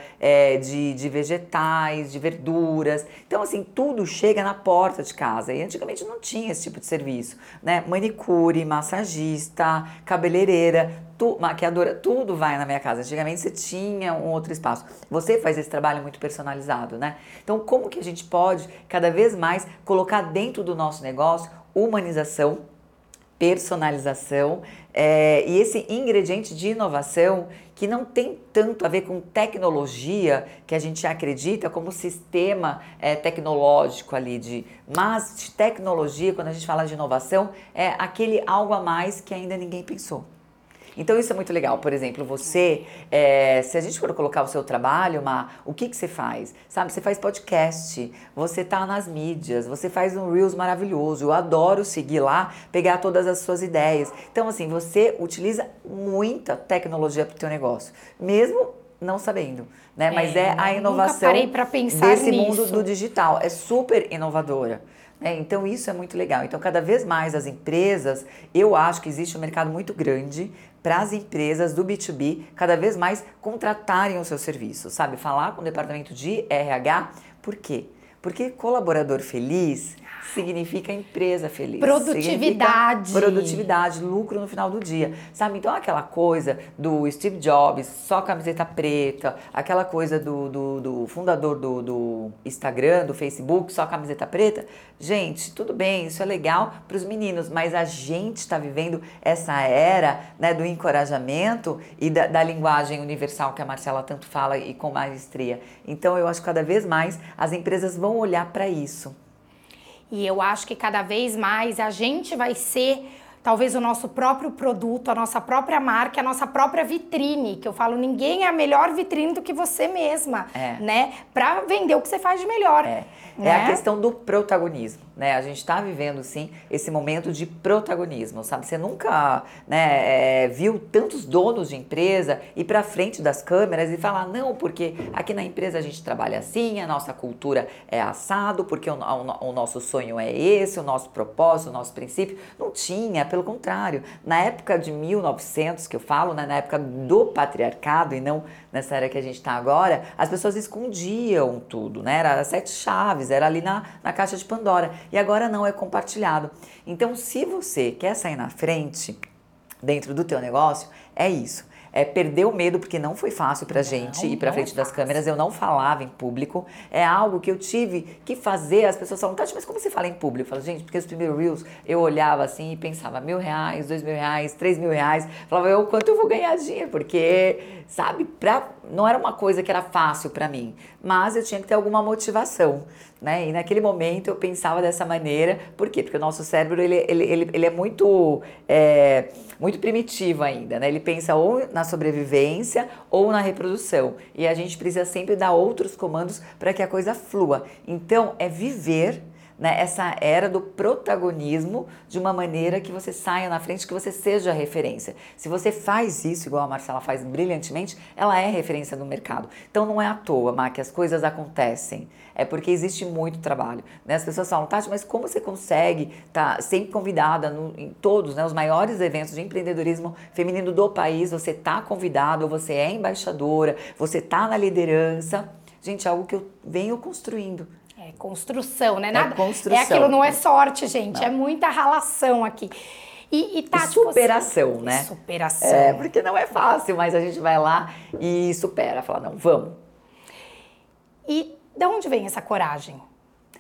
de, de vegetais, de verduras. Então, assim, tudo chega na porta de casa e antigamente não tinha esse tipo de serviço, né? Manicure, massagista, cabeleireira, tu, maquiadora, tudo vai na minha casa. Antigamente você tinha um outro espaço. Você faz esse trabalho muito personalizado, né? Então, como que a gente pode cada vez mais colocar dentro do nosso negócio humanização, personalização é, e esse ingrediente de inovação que não tem tanto a ver com tecnologia que a gente acredita como sistema é, tecnológico ali de, mas de tecnologia quando a gente fala de inovação é aquele algo a mais que ainda ninguém pensou. Então isso é muito legal. Por exemplo, você, é, se a gente for colocar o seu trabalho, uma, o que, que você faz? Sabe, você faz podcast, você tá nas mídias, você faz um Reels maravilhoso. Eu adoro seguir lá, pegar todas as suas ideias. Então, assim, você utiliza muita tecnologia para o teu negócio, mesmo não sabendo, né? Mas é, é a inovação desse nisso. mundo do digital. É super inovadora É, então isso é muito legal. Então cada vez mais as empresas, eu acho que existe um mercado muito grande para as empresas do B2B cada vez mais contratarem o seu serviço, sabe? Falar com o departamento de RH, por quê? Porque colaborador feliz significa empresa feliz. Produtividade. Produtividade, lucro no final do dia. Sabe? Então aquela coisa do Steve Jobs, só camiseta preta, aquela coisa do, do, do fundador do, do Instagram, do Facebook, só camiseta preta. Gente, tudo bem, isso é legal para os meninos, mas a gente está vivendo essa era né, do encorajamento e da, da linguagem universal que a Marcela tanto fala e com maestria. Então eu acho que cada vez mais as empresas vão olhar para isso. E eu acho que cada vez mais a gente vai ser talvez o nosso próprio produto, a nossa própria marca, a nossa própria vitrine, que eu falo, ninguém é a melhor vitrine do que você mesma, é. né? Para vender o que você faz de melhor. É. Né? é a questão do protagonismo, né? A gente está vivendo sim esse momento de protagonismo, sabe? Você nunca, né, é, viu tantos donos de empresa ir para frente das câmeras e falar não, porque aqui na empresa a gente trabalha assim, a nossa cultura é assado, porque o, o, o nosso sonho é esse, o nosso propósito, o nosso princípio. Não tinha, pelo contrário. Na época de 1900 que eu falo, né, na época do patriarcado e não nessa era que a gente está agora, as pessoas escondiam tudo, né? Era sete chaves, era ali na, na caixa de Pandora. E agora não, é compartilhado. Então, se você quer sair na frente dentro do teu negócio, é isso é, perder o medo, porque não foi fácil pra gente não, ir pra frente é das câmeras. Eu não falava em público. É algo que eu tive que fazer. As pessoas falam, Tati, mas como você fala em público? Eu falo, gente, porque os primeiros Reels eu olhava assim e pensava, mil reais, dois mil reais, três mil reais. Falava, eu quanto eu vou ganhar dinheiro? Porque, sabe, pra, não era uma coisa que era fácil para mim, mas eu tinha que ter alguma motivação. Né? E naquele momento eu pensava dessa maneira, por quê? Porque o nosso cérebro ele, ele, ele, ele é muito é, muito primitivo ainda, né? Ele pensa ou na sobrevivência ou na reprodução. E a gente precisa sempre dar outros comandos para que a coisa flua. Então, é viver né, essa era do protagonismo de uma maneira que você saia na frente, que você seja referência. Se você faz isso, igual a Marcela faz brilhantemente, ela é referência no mercado. Então não é à toa, Má, que as coisas acontecem. É porque existe muito trabalho. Né? As pessoas falam, Tati, mas como você consegue estar tá sempre convidada no, em todos né, os maiores eventos de empreendedorismo feminino do país? Você está convidado, você é embaixadora, você está na liderança. Gente, é algo que eu venho construindo. É construção, né? É Nada, é construção. É aquilo, não é sorte, gente. Não. É muita ralação aqui. E, e, tá, e superação, você... né? Superação. É, porque não é fácil, mas a gente vai lá e supera. Fala, não, vamos. E de onde vem essa coragem?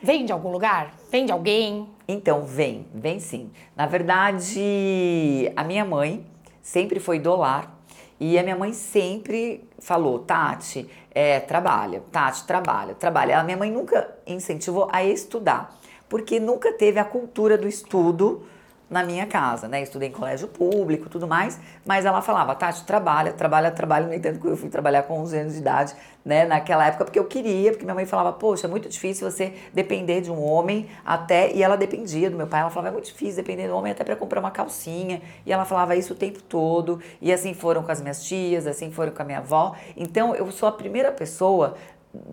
Vem de algum lugar? Vem de alguém? Então, vem, vem sim. Na verdade, a minha mãe sempre foi do lar e a minha mãe sempre falou, Tati, é, trabalha, Tati, trabalha, trabalha. A minha mãe nunca incentivou a estudar, porque nunca teve a cultura do estudo na minha casa, né? Estudei em colégio público, tudo mais, mas ela falava, Tati, trabalha, trabalha, trabalha. No entanto, que eu fui trabalhar com 11 anos de idade, né? Naquela época, porque eu queria, porque minha mãe falava, poxa, é muito difícil você depender de um homem até. E ela dependia do meu pai. Ela falava, é muito difícil depender do homem até para comprar uma calcinha. E ela falava isso o tempo todo. E assim foram com as minhas tias, assim foram com a minha avó. Então, eu sou a primeira pessoa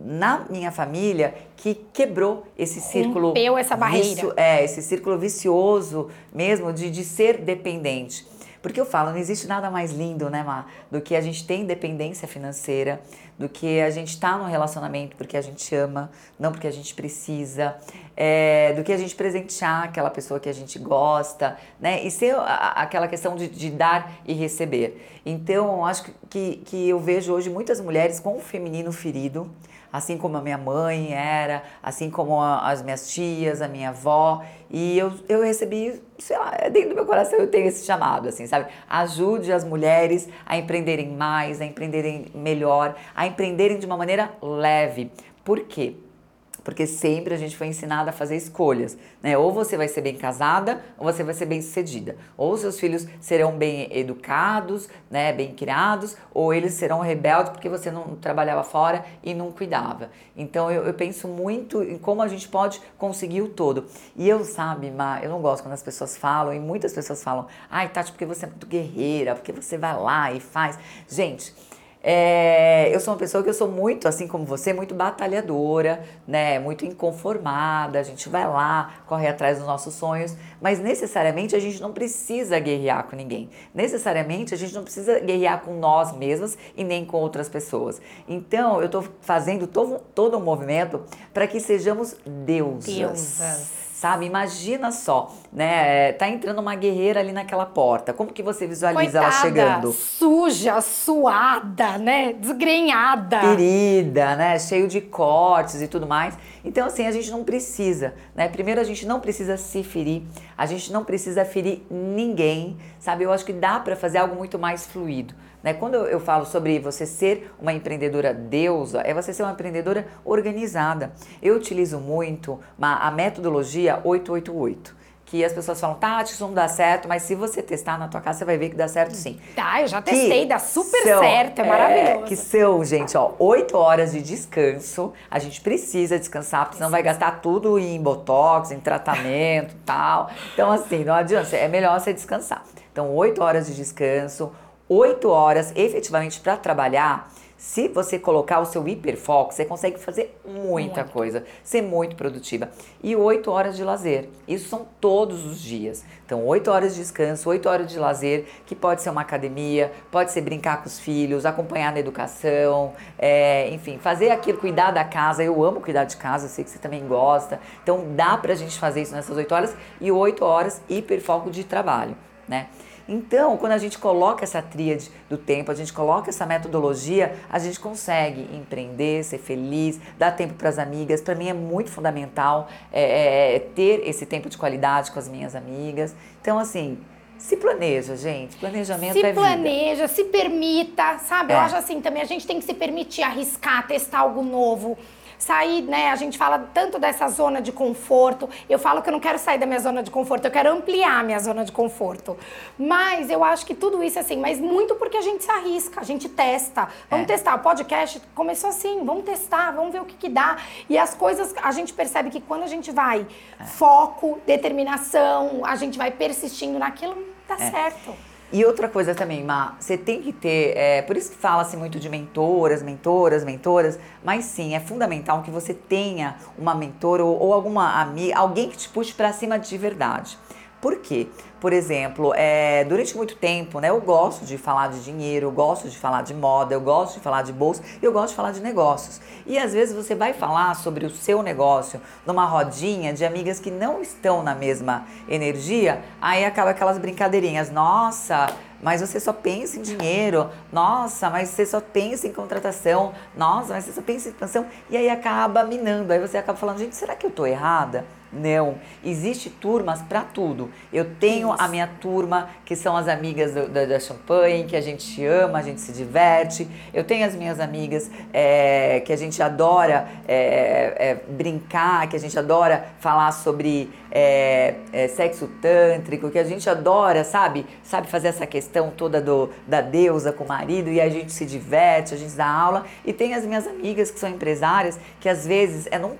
na minha família que quebrou esse círculo. Rompeu essa barreira. Vício, é, esse círculo vicioso mesmo de, de ser dependente. Porque eu falo, não existe nada mais lindo, né, Má, do que a gente ter independência financeira, do que a gente estar tá no relacionamento porque a gente ama, não porque a gente precisa, é, do que a gente presentear aquela pessoa que a gente gosta, né? E ser aquela questão de, de, dar e receber. Então, acho que, que eu vejo hoje muitas mulheres com o feminino ferido, assim como a minha mãe era, assim como a, as minhas tias, a minha avó. E eu, eu recebi, sei lá, é dentro do meu coração eu tenho esse chamado, assim, sabe? Ajude as mulheres a empreenderem mais, a empreenderem melhor, a empreenderem de uma maneira leve. Por quê? Porque sempre a gente foi ensinada a fazer escolhas, né? Ou você vai ser bem casada, ou você vai ser bem sucedida. Ou seus filhos serão bem educados, né, bem criados, ou eles serão rebeldes porque você não trabalhava fora e não cuidava. Então eu, eu penso muito em como a gente pode conseguir o todo. E eu, sabe, eu não gosto quando as pessoas falam, e muitas pessoas falam, ai, Tati, porque você é muito guerreira, porque você vai lá e faz. Gente, É, eu sou uma pessoa que eu sou muito, assim como você, muito batalhadora, né? Muito inconformada. A gente vai lá, corre atrás dos nossos sonhos, mas necessariamente a gente não precisa guerrear com ninguém. Necessariamente a gente não precisa guerrear com nós mesmas e nem com outras pessoas. Então eu estou fazendo todo, todo um movimento para que sejamos deusas. Deusas sabe? Imagina só, né? Tá entrando uma guerreira ali naquela porta. Como que você visualiza Coitada, ela chegando? Suja, suada, né? Desgrenhada. Ferida, né? Cheio de cortes e tudo mais. Então, assim, a gente não precisa, né? Primeiro, a gente não precisa se ferir, a gente não precisa ferir ninguém, sabe? Eu acho que dá para fazer algo muito mais fluido. Né? Quando eu falo sobre você ser uma empreendedora deusa, é você ser uma empreendedora organizada. Eu utilizo muito uma, a metodologia 888 que as pessoas falam, Tati, isso não dá certo, mas se você testar na tua casa, você vai ver que dá certo sim. Tá, eu já testei, que dá super são, certo, é, é maravilhoso. Que são, gente, ó, oito horas de descanso. A gente precisa descansar, porque senão vai gastar tudo em botox, em tratamento tal. Então, assim, não adianta, é melhor você descansar. Então, oito horas de descanso, oito horas efetivamente para trabalhar, se você colocar o seu hiperfoco, você consegue fazer muita muito. coisa, ser muito produtiva. E oito horas de lazer. Isso são todos os dias. Então, oito horas de descanso, oito horas de lazer, que pode ser uma academia, pode ser brincar com os filhos, acompanhar na educação, é, enfim, fazer aquilo, cuidar da casa. Eu amo cuidar de casa, eu sei que você também gosta. Então, dá pra gente fazer isso nessas oito horas e oito horas hiperfoco de trabalho, né? Então, quando a gente coloca essa tríade do tempo, a gente coloca essa metodologia, a gente consegue empreender, ser feliz, dar tempo para as amigas. Para mim é muito fundamental é, é, é, ter esse tempo de qualidade com as minhas amigas. Então, assim, se planeja, gente. Planejamento se é vida. Se planeja, se permita, sabe? É. Eu acho assim também, a gente tem que se permitir arriscar, testar algo novo sair, né? A gente fala tanto dessa zona de conforto. Eu falo que eu não quero sair da minha zona de conforto, eu quero ampliar a minha zona de conforto. Mas eu acho que tudo isso é assim, mas muito porque a gente se arrisca, a gente testa. Vamos é. testar. O podcast começou assim, vamos testar, vamos ver o que, que dá. E as coisas, a gente percebe que quando a gente vai é. foco, determinação, a gente vai persistindo naquilo, dá é. certo. E outra coisa também, Ma, você tem que ter, é, por isso que fala-se muito de mentoras, mentoras, mentoras, mas sim, é fundamental que você tenha uma mentora ou, ou alguma amiga, alguém que te puxe para cima de verdade. Por quê? Por exemplo, é, durante muito tempo, né, eu gosto de falar de dinheiro, eu gosto de falar de moda, eu gosto de falar de bolsa, eu gosto de falar de negócios. E às vezes você vai falar sobre o seu negócio numa rodinha de amigas que não estão na mesma energia, aí acaba aquelas brincadeirinhas. Nossa, mas você só pensa em dinheiro. Nossa, mas você só pensa em contratação. Nossa, mas você só pensa em expansão. E aí acaba minando. Aí você acaba falando, gente, será que eu tô errada? Não, existe turmas para tudo. Eu tenho Isso. a minha turma, que são as amigas do, da, da champanhe, que a gente ama, a gente se diverte. Eu tenho as minhas amigas é, que a gente adora é, é, brincar, que a gente adora falar sobre sexo tântrico, que a gente adora, sabe? Sabe fazer essa questão toda do, da deusa com o marido e a gente se diverte, a gente dá aula. E tem as minhas amigas que são empresárias, que às vezes é num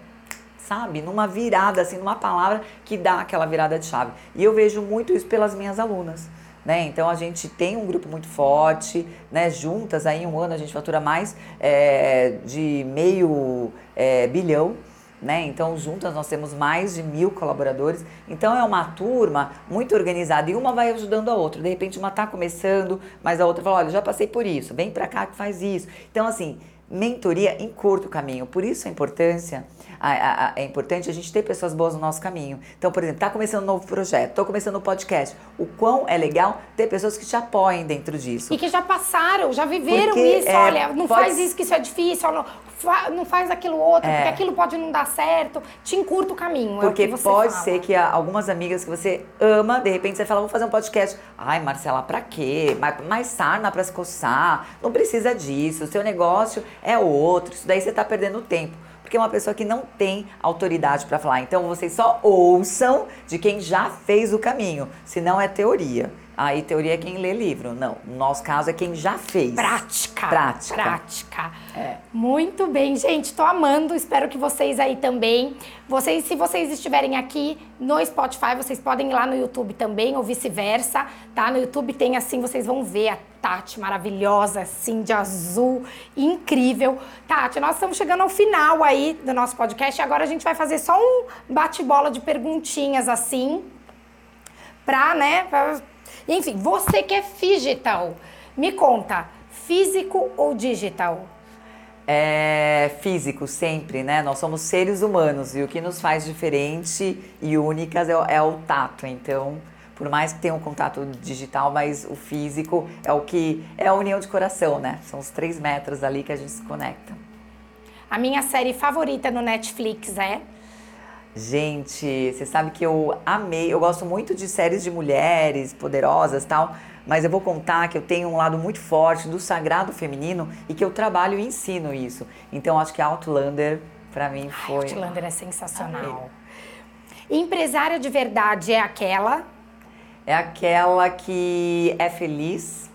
sabe? Numa virada, assim, numa palavra que dá aquela virada de chave. E eu vejo muito isso pelas minhas alunas. Né? Então a gente tem um grupo muito forte, né? Juntas aí um ano a gente fatura mais é, de meio é, bilhão. Né? Então, juntas nós temos mais de mil colaboradores. Então, é uma turma muito organizada e uma vai ajudando a outra. De repente, uma está começando, mas a outra fala: Olha, já passei por isso, vem para cá que faz isso. Então, assim, mentoria em curto caminho. Por isso a importância, a, a, a, é importante a gente ter pessoas boas no nosso caminho. Então, por exemplo, está começando um novo projeto, estou começando um podcast. O quão é legal ter pessoas que te apoiem dentro disso. E que já passaram, já viveram porque, isso. É, olha, não pode... faz isso que isso é difícil, não, não faz aquilo outro, é. porque aquilo pode não dar certo. Te encurta o caminho. Porque é o pode fala. ser que algumas amigas que você ama, de repente você fala, vou fazer um podcast. Ai, Marcela, pra quê? Mais, mais sarna pra se coçar. Não precisa disso. O seu negócio é outro. Isso daí você tá perdendo tempo porque é uma pessoa que não tem autoridade para falar. Então vocês só ouçam de quem já fez o caminho, senão é teoria. Aí teoria é quem lê livro. Não, no nosso caso é quem já fez. Prática. Prática. Prática. É. Muito bem, gente. Tô amando. Espero que vocês aí também. Vocês, se vocês estiverem aqui no Spotify, vocês podem ir lá no YouTube também, ou vice-versa, tá? No YouTube tem assim, vocês vão ver a Tati maravilhosa, assim, de azul, incrível. Tati, nós estamos chegando ao final aí do nosso podcast. Agora a gente vai fazer só um bate-bola de perguntinhas assim, pra, né? Pra enfim, você que é digital, me conta, físico ou digital? É físico sempre, né? Nós somos seres humanos e o que nos faz diferente e únicas é, o- é o tato. Então, por mais que tenha um contato digital, mas o físico é o que é a união de coração, né? São os três metros ali que a gente se conecta. A minha série favorita no Netflix é Gente, você sabe que eu amei, eu gosto muito de séries de mulheres poderosas e tal, mas eu vou contar que eu tenho um lado muito forte do sagrado feminino e que eu trabalho e ensino isso. Então acho que Outlander pra mim Ai, foi Outlander é sensacional. Empresária de verdade é aquela é aquela que é feliz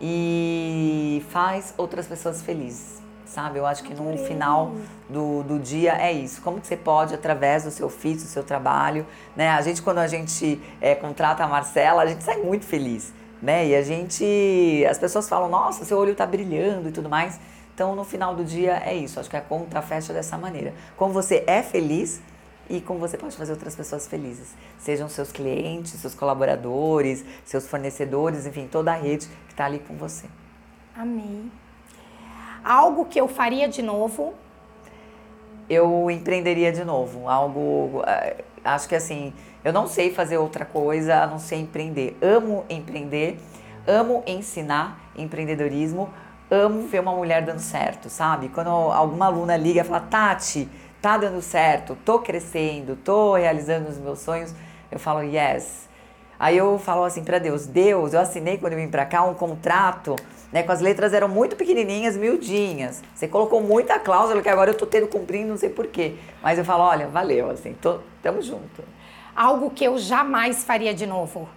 e faz outras pessoas felizes. Sabe, eu acho que no final do, do dia é isso. Como que você pode, através do seu ofício, do seu trabalho, né? A gente, quando a gente é, contrata a Marcela, a gente sai muito feliz, né? E a gente, as pessoas falam, nossa, seu olho tá brilhando e tudo mais. Então, no final do dia é isso. Acho que a conta fecha dessa maneira. Como você é feliz, e como você pode fazer outras pessoas felizes. Sejam seus clientes, seus colaboradores, seus fornecedores, enfim, toda a rede que está ali com você. Amei. Algo que eu faria de novo. Eu empreenderia de novo, algo. eh, Acho que assim, eu não sei fazer outra coisa a não ser empreender. Amo empreender, amo ensinar empreendedorismo, amo ver uma mulher dando certo, sabe? Quando alguma aluna liga e fala, Tati, tá dando certo, tô crescendo, tô realizando os meus sonhos, eu falo, yes. Aí eu falo assim pra Deus, Deus, eu assinei quando eu vim pra cá um contrato, né, com as letras eram muito pequenininhas, miudinhas. Você colocou muita cláusula que agora eu tô tendo cumprindo, não sei porquê. Mas eu falo, olha, valeu, assim, tô, tamo junto. Algo que eu jamais faria de novo.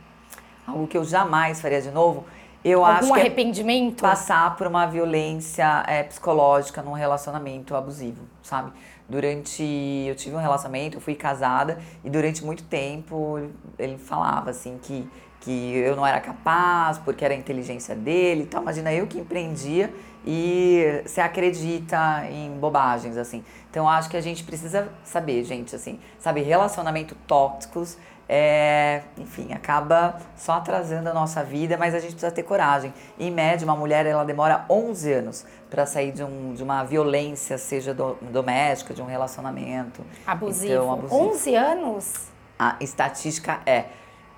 Algo que eu jamais faria de novo, eu Algum acho que é arrependimento? passar por uma violência é, psicológica num relacionamento abusivo, sabe? Durante. Eu tive um relacionamento, eu fui casada e durante muito tempo ele falava assim que, que eu não era capaz porque era a inteligência dele e tal. Imagina eu que empreendia e você acredita em bobagens, assim. Então eu acho que a gente precisa saber, gente, assim, sabe, relacionamento tóxicos é, enfim, acaba só atrasando a nossa vida, mas a gente precisa ter coragem. Em média, uma mulher ela demora 11 anos para sair de, um, de uma violência, seja do- doméstica, de um relacionamento. Abusivo. Então, abusivo. 11 anos? A estatística é.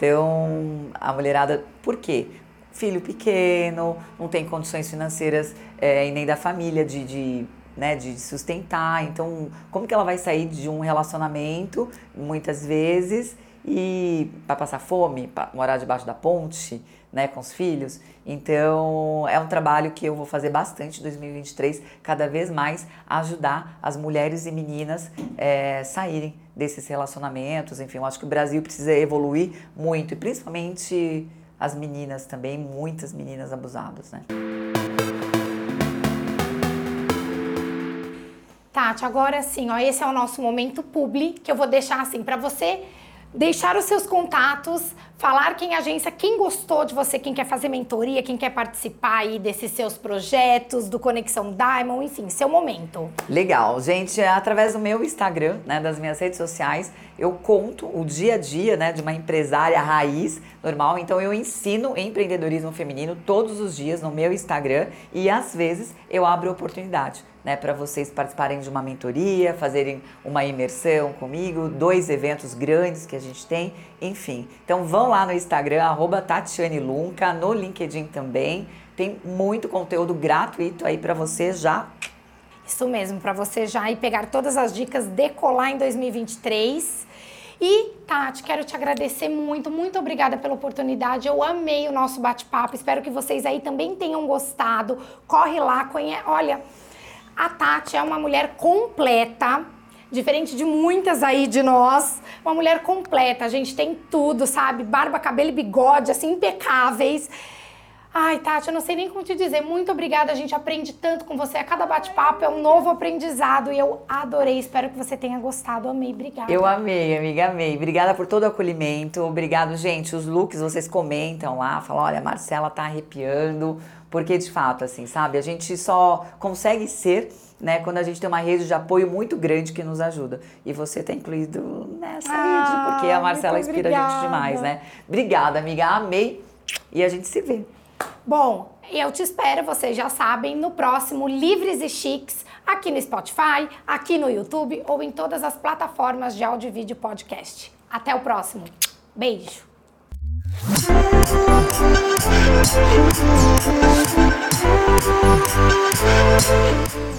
Então, a mulherada, por quê? Filho pequeno, não tem condições financeiras é, e nem da família de, de, né, de sustentar. Então, como que ela vai sair de um relacionamento, muitas vezes, e para passar fome, morar debaixo da ponte, né, com os filhos? Então, é um trabalho que eu vou fazer bastante em 2023, cada vez mais ajudar as mulheres e meninas é, saírem desses relacionamentos. Enfim, eu acho que o Brasil precisa evoluir muito, e principalmente as meninas também, muitas meninas abusadas, né? Tati, agora assim, ó, esse é o nosso momento publi, que eu vou deixar assim para você deixar os seus contatos, falar quem agência, quem gostou de você, quem quer fazer mentoria, quem quer participar aí desses seus projetos, do Conexão Diamond, enfim, seu momento. Legal, gente, é através do meu Instagram, né, das minhas redes sociais, eu conto o dia a dia, né, de uma empresária raiz normal. Então eu ensino empreendedorismo feminino todos os dias no meu Instagram e às vezes eu abro oportunidade, né, para vocês participarem de uma mentoria, fazerem uma imersão comigo, dois eventos grandes que a gente tem, enfim. Então vão lá no Instagram arroba Tatiane Lunca, no LinkedIn também. Tem muito conteúdo gratuito aí para você já Isso mesmo, para você já ir pegar todas as dicas, decolar em 2023. E, Tati, quero te agradecer muito, muito obrigada pela oportunidade. Eu amei o nosso bate-papo. Espero que vocês aí também tenham gostado. Corre lá, conhe... olha, a Tati é uma mulher completa. Diferente de muitas aí de nós, uma mulher completa. A gente tem tudo, sabe? Barba, cabelo e bigode, assim, impecáveis. Ai, Tati, eu não sei nem como te dizer. Muito obrigada, a gente aprende tanto com você. A cada bate-papo é um novo aprendizado e eu adorei. Espero que você tenha gostado. Amei, obrigada. Eu amei, amiga, amei. Obrigada por todo o acolhimento. Obrigado, gente. Os looks vocês comentam lá, falam: olha, a Marcela tá arrepiando. Porque de fato, assim, sabe, a gente só consegue ser né, quando a gente tem uma rede de apoio muito grande que nos ajuda. E você tá incluído nessa ah, rede, porque a Marcela inspira a gente demais, né? Obrigada, amiga, amei. E a gente se vê. Bom, eu te espero, vocês já sabem, no próximo Livres e Chiques, aqui no Spotify, aqui no YouTube ou em todas as plataformas de áudio e vídeo podcast. Até o próximo. Beijo. Música